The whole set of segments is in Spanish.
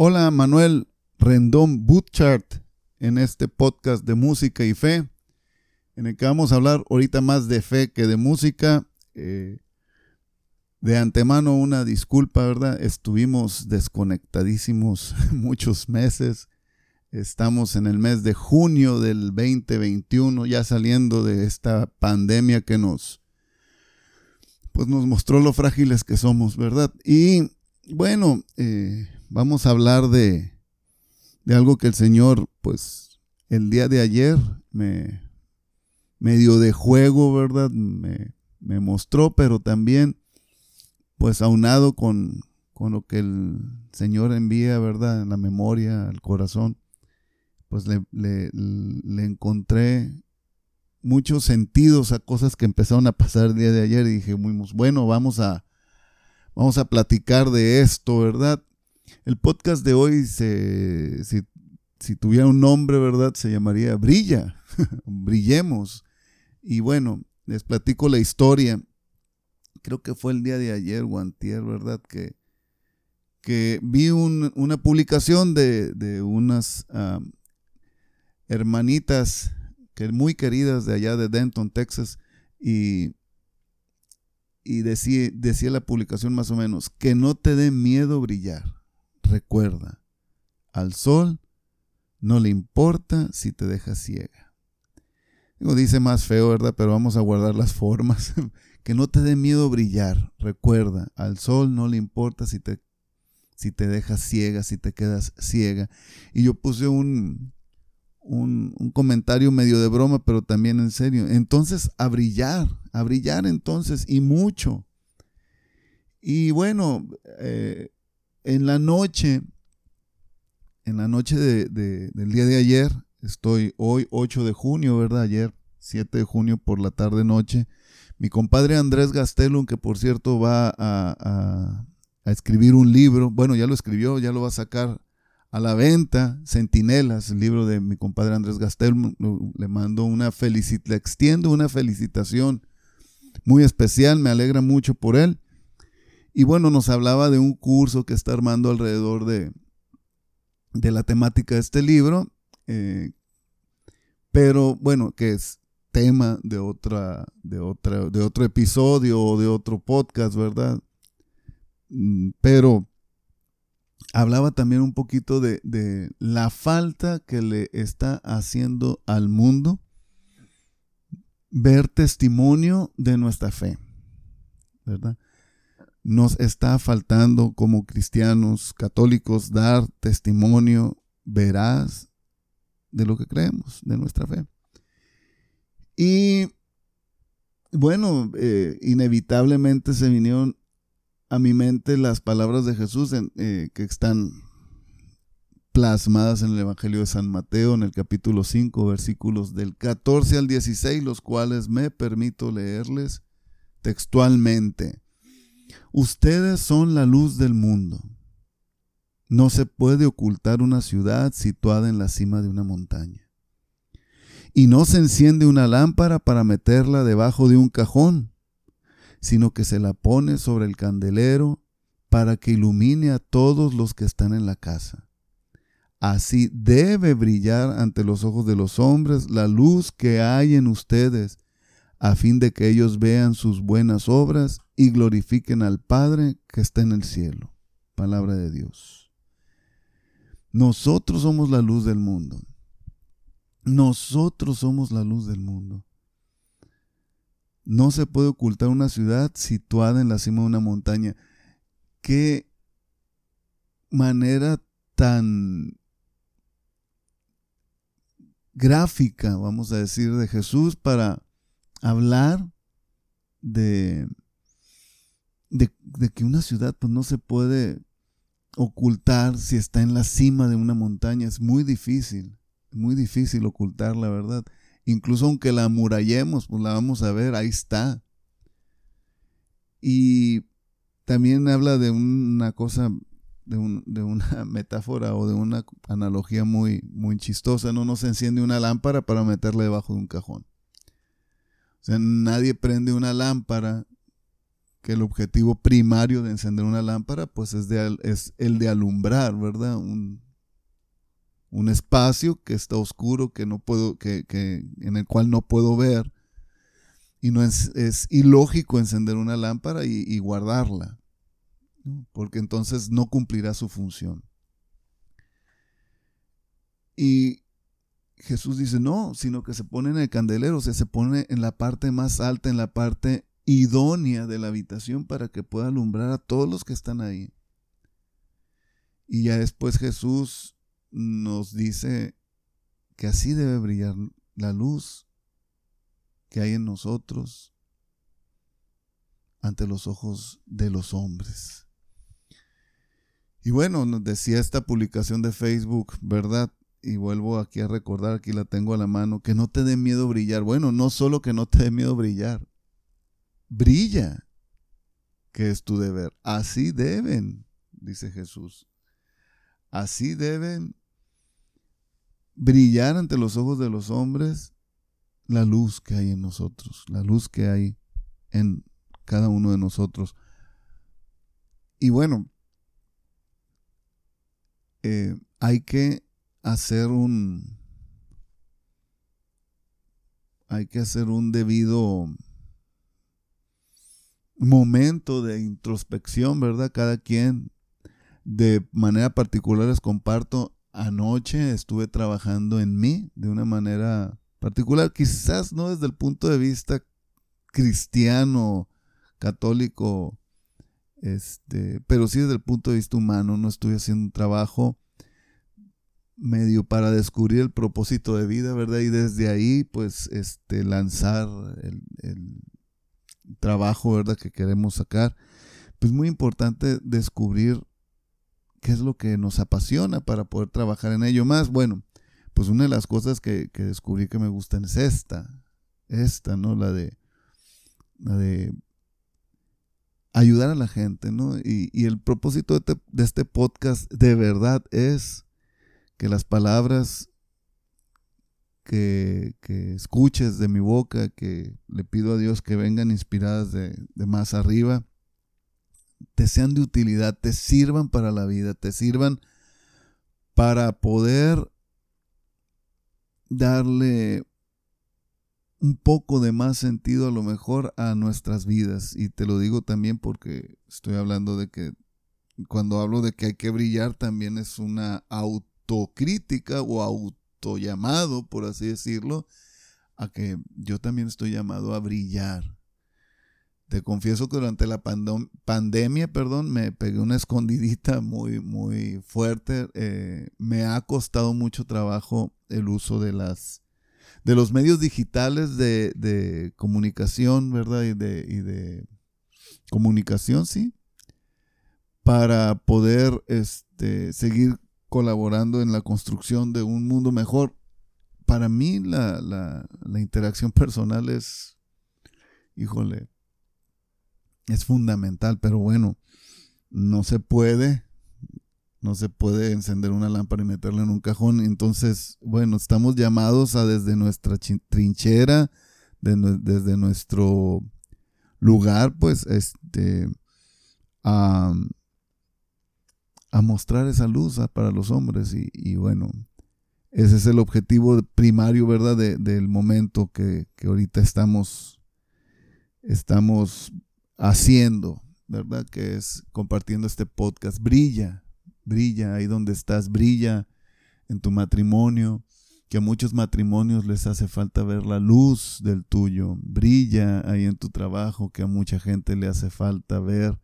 Hola Manuel Rendón Butchart en este podcast de música y fe, en el que vamos a hablar ahorita más de fe que de música. Eh, de antemano una disculpa, ¿verdad? Estuvimos desconectadísimos muchos meses. Estamos en el mes de junio del 2021, ya saliendo de esta pandemia que nos, pues nos mostró lo frágiles que somos, ¿verdad? Y bueno, eh, vamos a hablar de, de algo que el Señor, pues, el día de ayer me, dio de juego, ¿verdad? Me, me mostró, pero también pues aunado con, lo que el Señor envía, ¿verdad? En la memoria, al corazón, pues le, le, encontré muchos sentidos a cosas que empezaron a pasar el día de ayer y dije, bueno, vamos a, vamos a platicar de esto, ¿verdad? El podcast de hoy, se, si, si tuviera un nombre, ¿verdad? Se llamaría Brilla, brillemos. Y bueno, les platico la historia creo que fue el día de ayer, Guantier, ¿verdad? Que, que vi una publicación de, unas hermanitas que muy queridas de allá de Denton, Texas, y, y decía, decía la publicación más o menos, que no te dé miedo brillar. Recuerda, al sol no le importa si te deja ciega. Digo, dice más feo, ¿verdad? Pero vamos a guardar las formas. que no te dé miedo brillar. Recuerda, al sol no le importa si te, si te dejas ciega, si te quedas ciega. Y yo puse un, un, comentario medio de broma, pero también en serio. Entonces, a brillar, a brillar entonces, y mucho. Y bueno, eh, en la noche, en la noche del día de ayer, estoy hoy 8 de junio, ¿verdad? Ayer 7 de junio por la tarde noche, mi compadre Andrés Gastelum, que por cierto va a, escribir un libro, bueno, ya lo escribió, ya lo va a sacar a la venta, Centinelas, el libro de mi compadre Andrés Gastelum, le mando una felicitación, le extiendo una felicitación muy especial, me alegra mucho por él. Y bueno, nos hablaba de un curso que está armando alrededor de, de la temática de este libro, eh, pero bueno, que es tema de otra, de otra, de otro episodio o de otro podcast, ¿verdad? Mm, pero hablaba también un poquito de, de la falta que le está haciendo al mundo ver testimonio de nuestra fe, ¿verdad? Nos está faltando como cristianos católicos dar testimonio veraz de lo que creemos, de nuestra fe. Y bueno, eh, inevitablemente se vinieron a mi mente las palabras de Jesús eh, que están plasmadas en el Evangelio de San Mateo en el capítulo 5, versículos del 14 al 16, los cuales me permito leerles textualmente. Ustedes son la luz del mundo. No se puede ocultar una ciudad situada en la cima de una montaña y no se enciende una lámpara para meterla debajo de un cajón, sino que se la pone sobre el candelero para que ilumine a todos los que están en la casa. Así debe brillar ante los ojos de los hombres la luz que hay en ustedes, a fin de que ellos vean sus buenas obras y glorifiquen al Padre que está en el cielo. Palabra de Dios. Nosotros somos la luz del mundo. Nosotros somos la luz del mundo. No se puede ocultar una ciudad situada en la cima de una montaña. Qué manera tan gráfica, vamos a decir, de Jesús para hablar de, de, que una ciudad pues, no se puede ocultar si está en la cima de una montaña. Es muy difícil muy difícil ocultar la verdad. Incluso aunque la amurallemos, pues la vamos a ver, ahí está. Y también habla de una cosa, de, una metáfora o de una analogía muy, muy chistosa. No nos enciende una lámpara para meterla debajo de un cajón. O sea, nadie prende una lámpara que el objetivo primario de encender una lámpara pues es, de, es el de alumbrar, ¿verdad? Un, un espacio que está oscuro, que no puedo, que, que, en el cual no puedo ver. Y no es, es ilógico encender una lámpara y, guardarla, porque entonces no cumplirá su función. Y Jesús dice, no, sino que se pone en el candelero, o sea, se pone en la parte más alta, en la parte idónea de la habitación para que pueda alumbrar a todos los que están ahí. Y ya después Jesús nos dice que así debe brillar la luz que hay en nosotros ante los ojos de los hombres. Y bueno, nos decía esta publicación de Facebook, ¿verdad? Y vuelvo aquí a recordar, aquí la tengo a la mano, que no te dé miedo brillar. Bueno, no solo que no te dé miedo brillar, brilla, que es tu deber. Así deben, dice Jesús. Así deben brillar ante los ojos de los hombres la luz que hay en nosotros, la luz que hay en cada uno de nosotros. Y bueno, eh, hay que hacer un hay que hacer un debido momento de introspección, ¿verdad? Cada quien de manera particular les comparto anoche estuve trabajando en mí de una manera particular, quizás no desde el punto de vista cristiano, católico, este, pero sí desde el punto de vista humano, no estoy haciendo un trabajo medio para descubrir el propósito de vida, ¿verdad? Y desde ahí, pues, este, lanzar el, el trabajo, ¿verdad? Que queremos sacar. Pues muy importante descubrir qué es lo que nos apasiona para poder trabajar en ello más. Bueno, pues una de las cosas que, descubrí que me gustan es esta, esta, ¿no? La de, la de ayudar a la gente, ¿no? Y, el propósito de, de este podcast de verdad es que las palabras que, escuches de mi boca, que le pido a Dios que vengan inspiradas de, más arriba, te sean de utilidad, te sirvan para la vida, te sirvan para poder darle un poco de más sentido a lo mejor a nuestras vidas. Y te lo digo también porque estoy hablando de que cuando hablo de que hay que brillar también es una autocrítica o autollamado, por así decirlo, a que yo también estoy llamado a brillar. Te confieso que durante la pandemia, perdón, me pegué una escondidita muy, muy fuerte. Eh, me ha costado mucho trabajo el uso de las de los medios digitales de, comunicación, ¿verdad? Y de, y de comunicación, sí. Para poder este, seguir colaborando en la construcción de un mundo mejor. Para mí la, la interacción personal es, híjole, es fundamental, pero bueno, no se puede, no se puede encender una lámpara y meterla en un cajón. Entonces, bueno, estamos llamados a desde nuestra trinchera, desde nuestro lugar, pues, este, a, mostrar esa luz para los hombres. Y, bueno, ese es el objetivo primario, ¿verdad?, del momento que, que ahorita estamos, estamos haciendo, ¿verdad? Que es compartiendo este podcast. Brilla, brilla ahí donde estás, brilla en tu matrimonio, que a muchos matrimonios les hace falta ver la luz del tuyo. Brilla ahí en tu trabajo, que a mucha gente le hace falta ver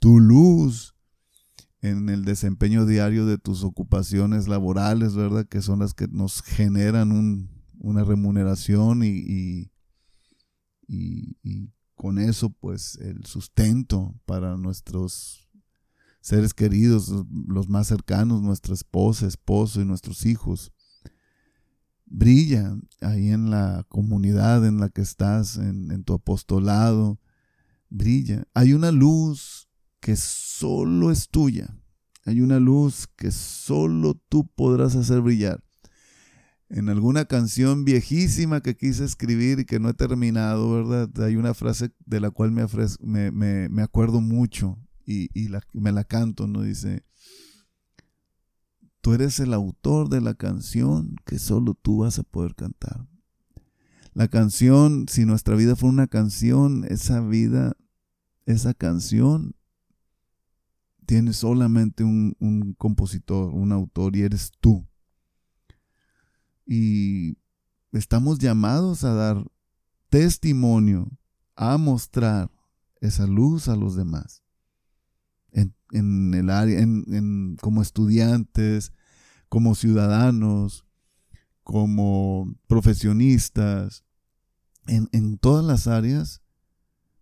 tu luz en el desempeño diario de tus ocupaciones laborales, ¿verdad? Que son las que nos generan una remuneración y, y con eso pues el sustento para nuestros seres queridos, los más cercanos, nuestra esposa, esposo y nuestros hijos. Brilla ahí en la comunidad en la que estás, en tu apostolado. Brilla. Hay una luz que solo es tuya. Hay una luz que solo tú podrás hacer brillar. en alguna canción viejísima que quise escribir y que no he terminado, ¿verdad? Hay una frase de la cual me, me, acuerdo mucho y, me la canto, ¿no? Dice, tú eres el autor de la canción que solo tú vas a poder cantar. La canción, si nuestra vida fue una canción, esa vida, esa canción tiene solamente un, un compositor, un autor y eres tú. Y estamos llamados a dar testimonio, a mostrar esa luz a los demás. En, el área, en, como estudiantes, como ciudadanos, como profesionistas, en, en todas las áreas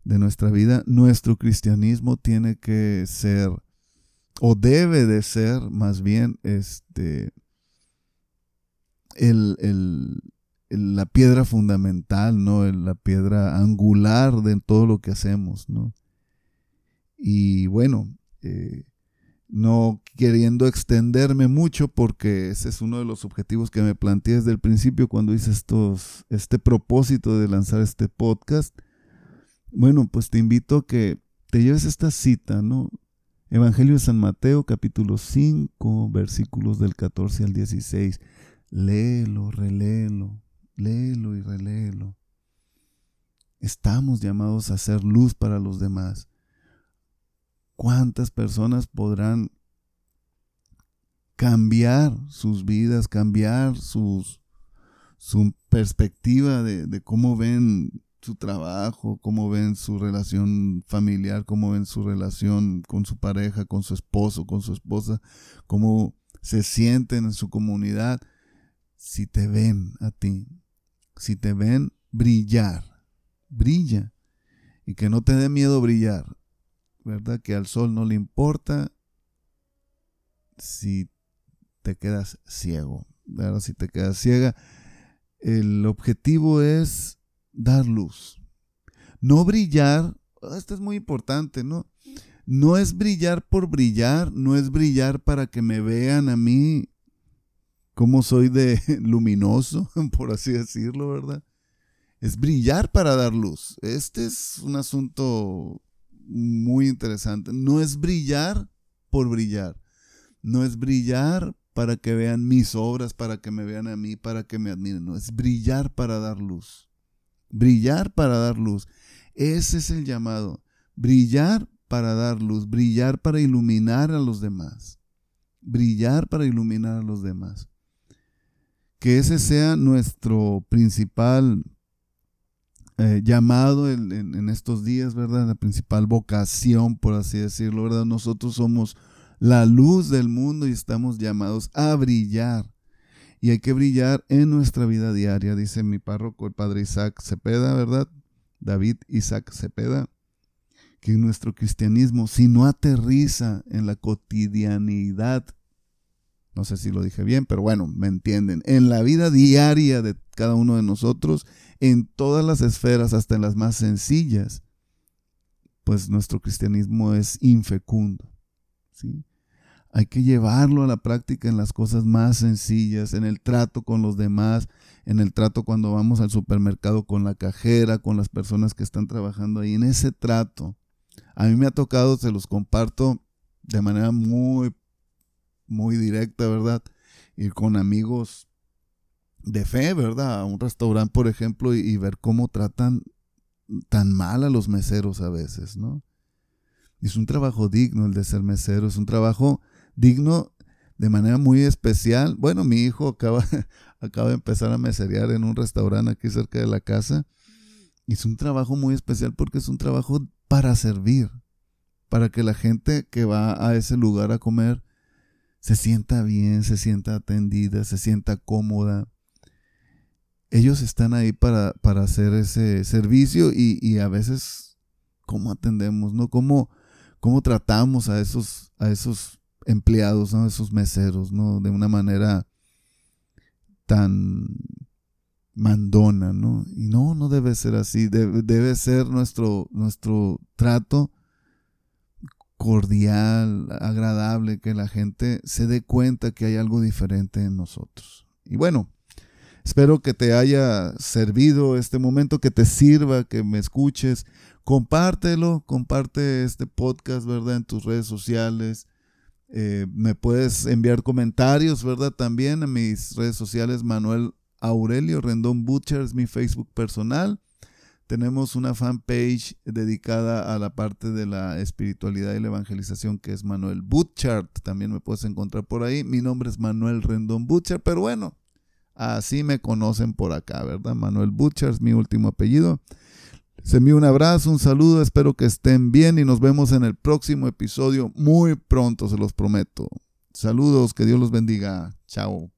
de nuestra vida, nuestro cristianismo tiene que ser, o debe de ser más bien, este, el, la piedra fundamental, ¿no? La piedra angular de todo lo que hacemos, ¿no? Y bueno, eh, no queriendo extenderme mucho porque ese es uno de los objetivos que me planteé desde el principio cuando hice estos, este propósito de lanzar este podcast. Bueno, pues te invito a que te lleves esta cita, ¿no? Evangelio de San Mateo, capítulo 5, versículos del 14 al 16 léelo, reléelo, léelo y reléelo. Estamos llamados a ser luz para los demás. ¿Cuántas personas podrán cambiar sus vidas, cambiar su perspectiva de cómo ven su trabajo, cómo ven su relación familiar, cómo ven su relación con su pareja, con su esposo, con su esposa, cómo se sienten en su comunidad si te ven a ti, si te ven brillar, brilla. Y que no te dé miedo brillar, ¿verdad? Que al sol no le importa si te quedas ciego, ¿verdad? Si te quedas ciega. El objetivo es dar luz. No brillar, esto es muy importante, ¿no? No es brillar por brillar, no es brillar para que me vean a mí cómo soy de luminoso, por así decirlo, ¿verdad? Es brillar para dar luz. Este es un asunto muy interesante. No es brillar por brillar. No es brillar para que vean mis obras, para que me vean a mí, para que me admiren. No, es brillar para dar luz. Brillar para dar luz. Ese es el llamado. Brillar para dar luz. Brillar para iluminar a los demás. Brillar para iluminar a los demás que ese sea nuestro principal eh, llamado en, estos días, ¿verdad? La principal vocación, por así decirlo, ¿verdad? Nosotros somos la luz del mundo y estamos llamados a brillar. Y hay que brillar en nuestra vida diaria, dice mi párroco, el padre Isaac Cepeda, ¿verdad? David Isaac Cepeda, que nuestro cristianismo, si no aterriza en la cotidianidad no sé si lo dije bien, pero bueno, me entienden. En la vida diaria de cada uno de nosotros, en todas las esferas, hasta en las más sencillas, pues nuestro cristianismo es infecundo. ¿sí? Hay que llevarlo a la práctica en las cosas más sencillas, en el trato con los demás, en el trato cuando vamos al supermercado con la cajera, con las personas que están trabajando ahí, en ese trato. A mí me ha tocado, se los comparto de manera muy muy directa, ¿verdad? Ir con amigos de fe, ¿verdad? A un restaurante, por ejemplo, y, ver cómo tratan tan mal a los meseros a veces, ¿no? es un trabajo digno el de ser mesero, es un trabajo digno de manera muy especial. Bueno, mi hijo acaba, acaba de empezar a meserear en un restaurante aquí cerca de la casa. Y es un trabajo muy especial porque es un trabajo para servir, para que la gente que va a ese lugar a comer se sienta bien, se sienta atendida, se sienta cómoda. Ellos están ahí para, para hacer ese servicio y, a veces, ¿cómo atendemos? ¿no? ¿Cómo, cómo tratamos a esos, a esos empleados, a esos meseros, ¿no? De una manera tan mandona, ¿no? Y no, no debe ser así, debe, debe ser nuestro, nuestro trato cordial, agradable, que la gente se dé cuenta que hay algo diferente en nosotros. Y bueno, Espero que te haya servido este momento, que te sirva, que me escuches. Compártelo, comparte este podcast, ¿verdad? En tus redes sociales. Eh, me puedes enviar comentarios, ¿verdad? También en mis redes sociales, Manuel Aurelio Rendón Butcher, mi Facebook personal. Tenemos una fanpage dedicada a la parte de la espiritualidad y la evangelización que es Manuel Butchart. También me puedes encontrar por ahí. Mi nombre es Manuel Rendón Butchart, pero bueno, así me conocen por acá, ¿verdad? Manuel Butchart es mi último apellido. Les envío un abrazo, un saludo, espero que estén bien y nos vemos en el próximo episodio muy pronto, se los prometo. Saludos, que Dios los bendiga. Chao.